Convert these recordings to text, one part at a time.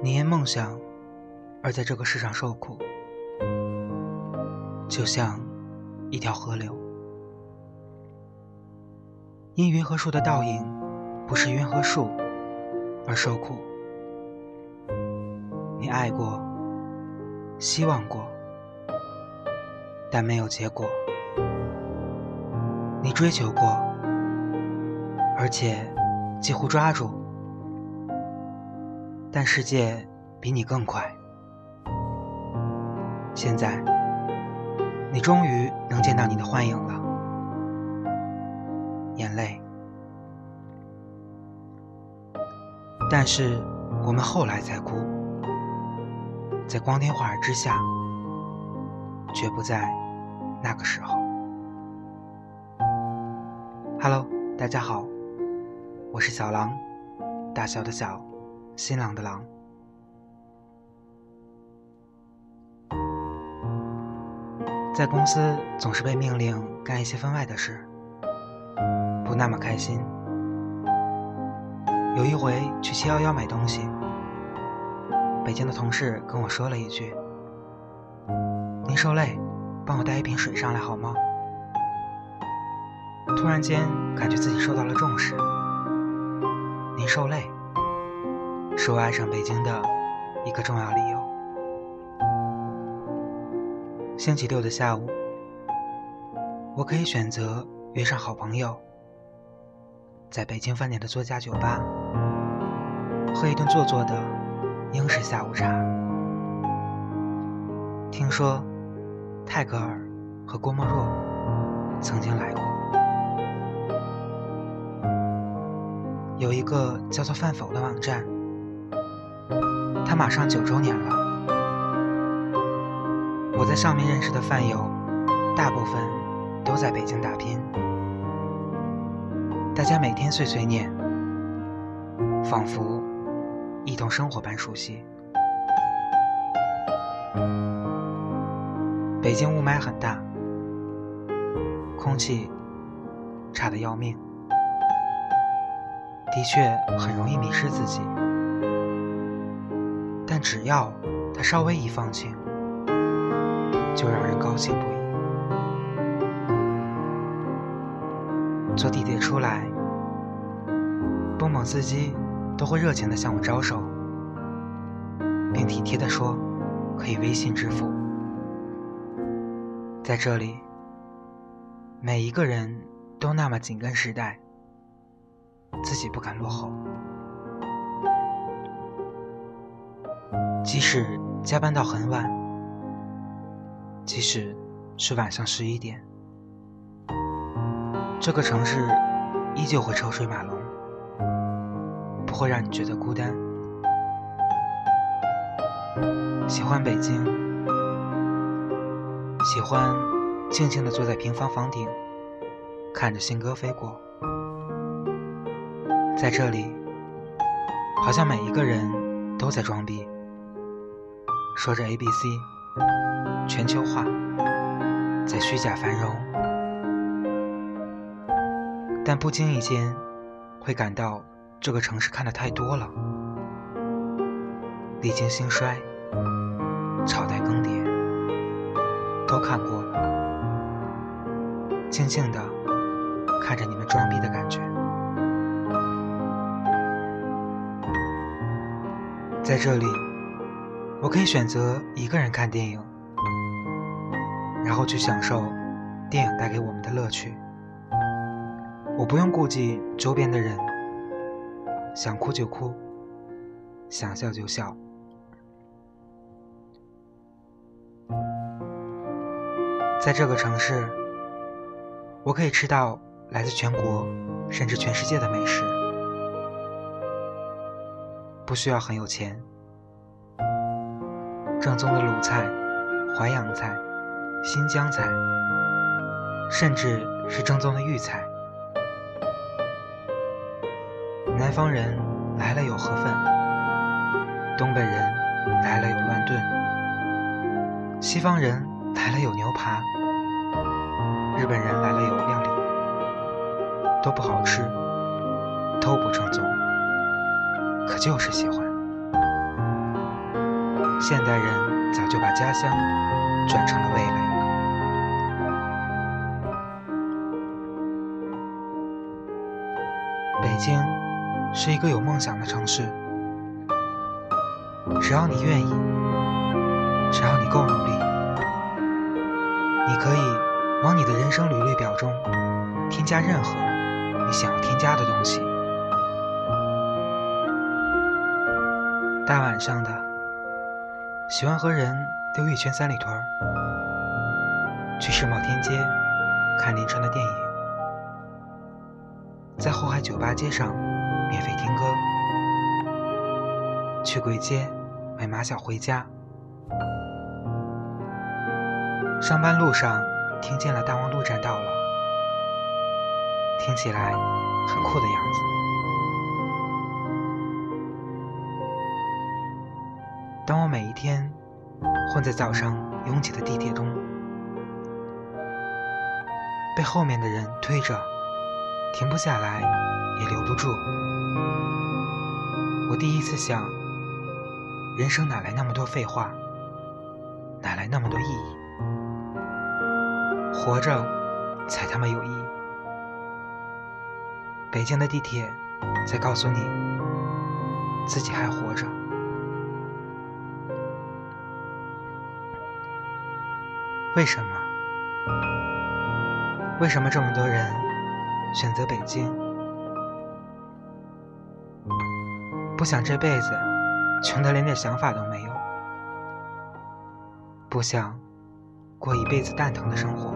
你因梦想而在这个世上受苦，就像一条河流。因云和树的倒影不是云和树而受苦。你爱过，希望过，但没有结果。你追求过，而且几乎抓住，但世界比你更快。现在，你终于能见到你的幻影了，眼泪。但是我们后来才哭，在光天化日之下，绝不在那个时候。Hello，大家好，我是小狼，大小的小，新郎的郎。在公司总是被命令干一些分外的事，不那么开心。有一回去七幺幺买东西，北京的同事跟我说了一句：“您受累，帮我带一瓶水上来好吗？”突然间感觉自己受到了重视。您受累，是我爱上北京的一个重要理由。星期六的下午，我可以选择约上好朋友，在北京饭店的作家酒吧，喝一顿做作的英式下午茶。听说泰戈尔和郭沫若曾经来过。有一个叫做“饭否”的网站，他马上九周年了。我在上面认识的饭友，大部分都在北京打拼，大家每天碎碎念，仿佛一同生活般熟悉。北京雾霾很大，空气差得要命。的确很容易迷失自己，但只要他稍微一放晴，就让人高兴不已。坐地铁出来，蹦蹦司机都会热情地向我招手，并体贴地说可以微信支付。在这里，每一个人都那么紧跟时代。自己不敢落后，即使加班到很晚，即使是晚上十一点，这个城市依旧会车水马龙，不会让你觉得孤单。喜欢北京，喜欢静静地坐在平房房顶，看着信鸽飞过。在这里，好像每一个人都在装逼，说着 A B C，全球化，在虚假繁荣，但不经意间会感到这个城市看的太多了，历经兴衰，朝代更迭，都看过了，静静的看着你们装逼的感觉。在这里，我可以选择一个人看电影，然后去享受电影带给我们的乐趣。我不用顾及周边的人，想哭就哭，想笑就笑。在这个城市，我可以吃到来自全国甚至全世界的美食。不需要很有钱，正宗的鲁菜、淮扬菜、新疆菜，甚至是正宗的豫菜。南方人来了有河粉，东北人来了有乱炖，西方人来了有牛扒，日本人来了有料理，都不好吃，都不正宗。可就是喜欢。现代人早就把家乡转成了味蕾。北京是一个有梦想的城市，只要你愿意，只要你够努力，你可以往你的人生履历表中添加任何你想要添加的东西。大晚上的，喜欢和人溜一圈三里屯去世贸天街看林川的电影，在后海酒吧街上免费听歌，去簋街买马小回家，上班路上听见了大望路站到了，听起来很酷的样子。当我每一天混在早上拥挤的地铁中，被后面的人推着，停不下来，也留不住，我第一次想：人生哪来那么多废话？哪来那么多意义？活着才他妈有意义！北京的地铁在告诉你，自己还活着。为什么？为什么这么多人选择北京？不想这辈子穷得连点想法都没有，不想过一辈子蛋疼的生活。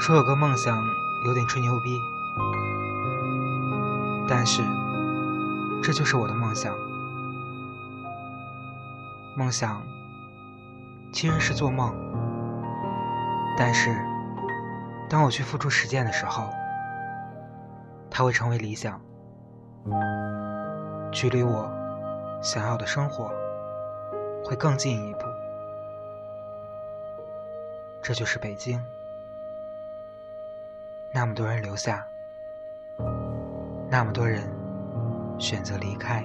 说有个梦想有点吹牛逼，但是这就是我的梦想。梦想。其实是做梦，但是当我去付出实践的时候，它会成为理想，距离我想要的生活会更近一步。这就是北京，那么多人留下，那么多人选择离开。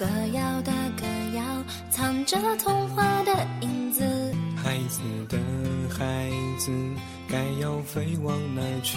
歌谣的歌谣，藏着童话的影子。孩子的孩子，该要飞往哪去？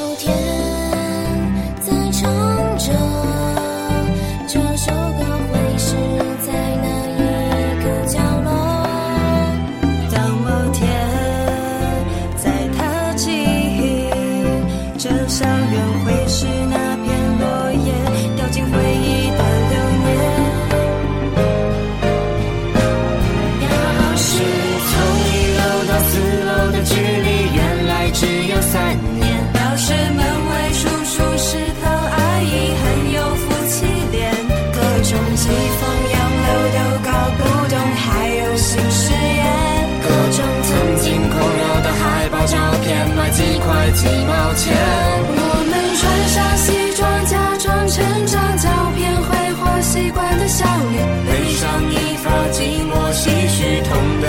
笑脸悲伤一发寂寞唏嘘痛的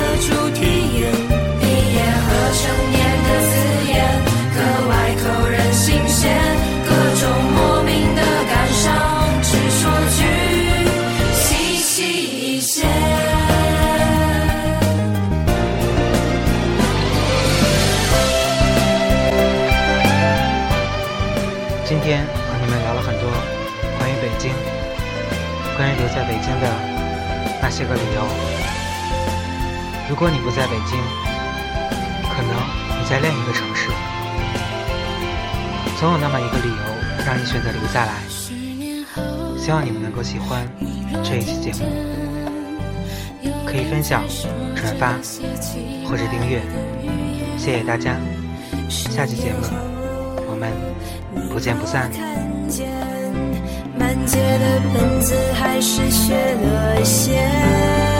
毕业和成年的字眼格外扣人心弦各种莫名的感伤只说句一些今天和你们聊了很多关于北京关于留。在北京的那些个理由。如果你不在北京，可能你在另一个城市，总有那么一个理由让你选择留下来。希望你们能够喜欢这一期节目，可以分享、转发或者订阅，谢谢大家。下期节目我们不见不散。借的本子还是学了些。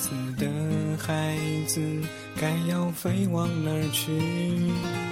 子的孩子，该要飞往哪儿去？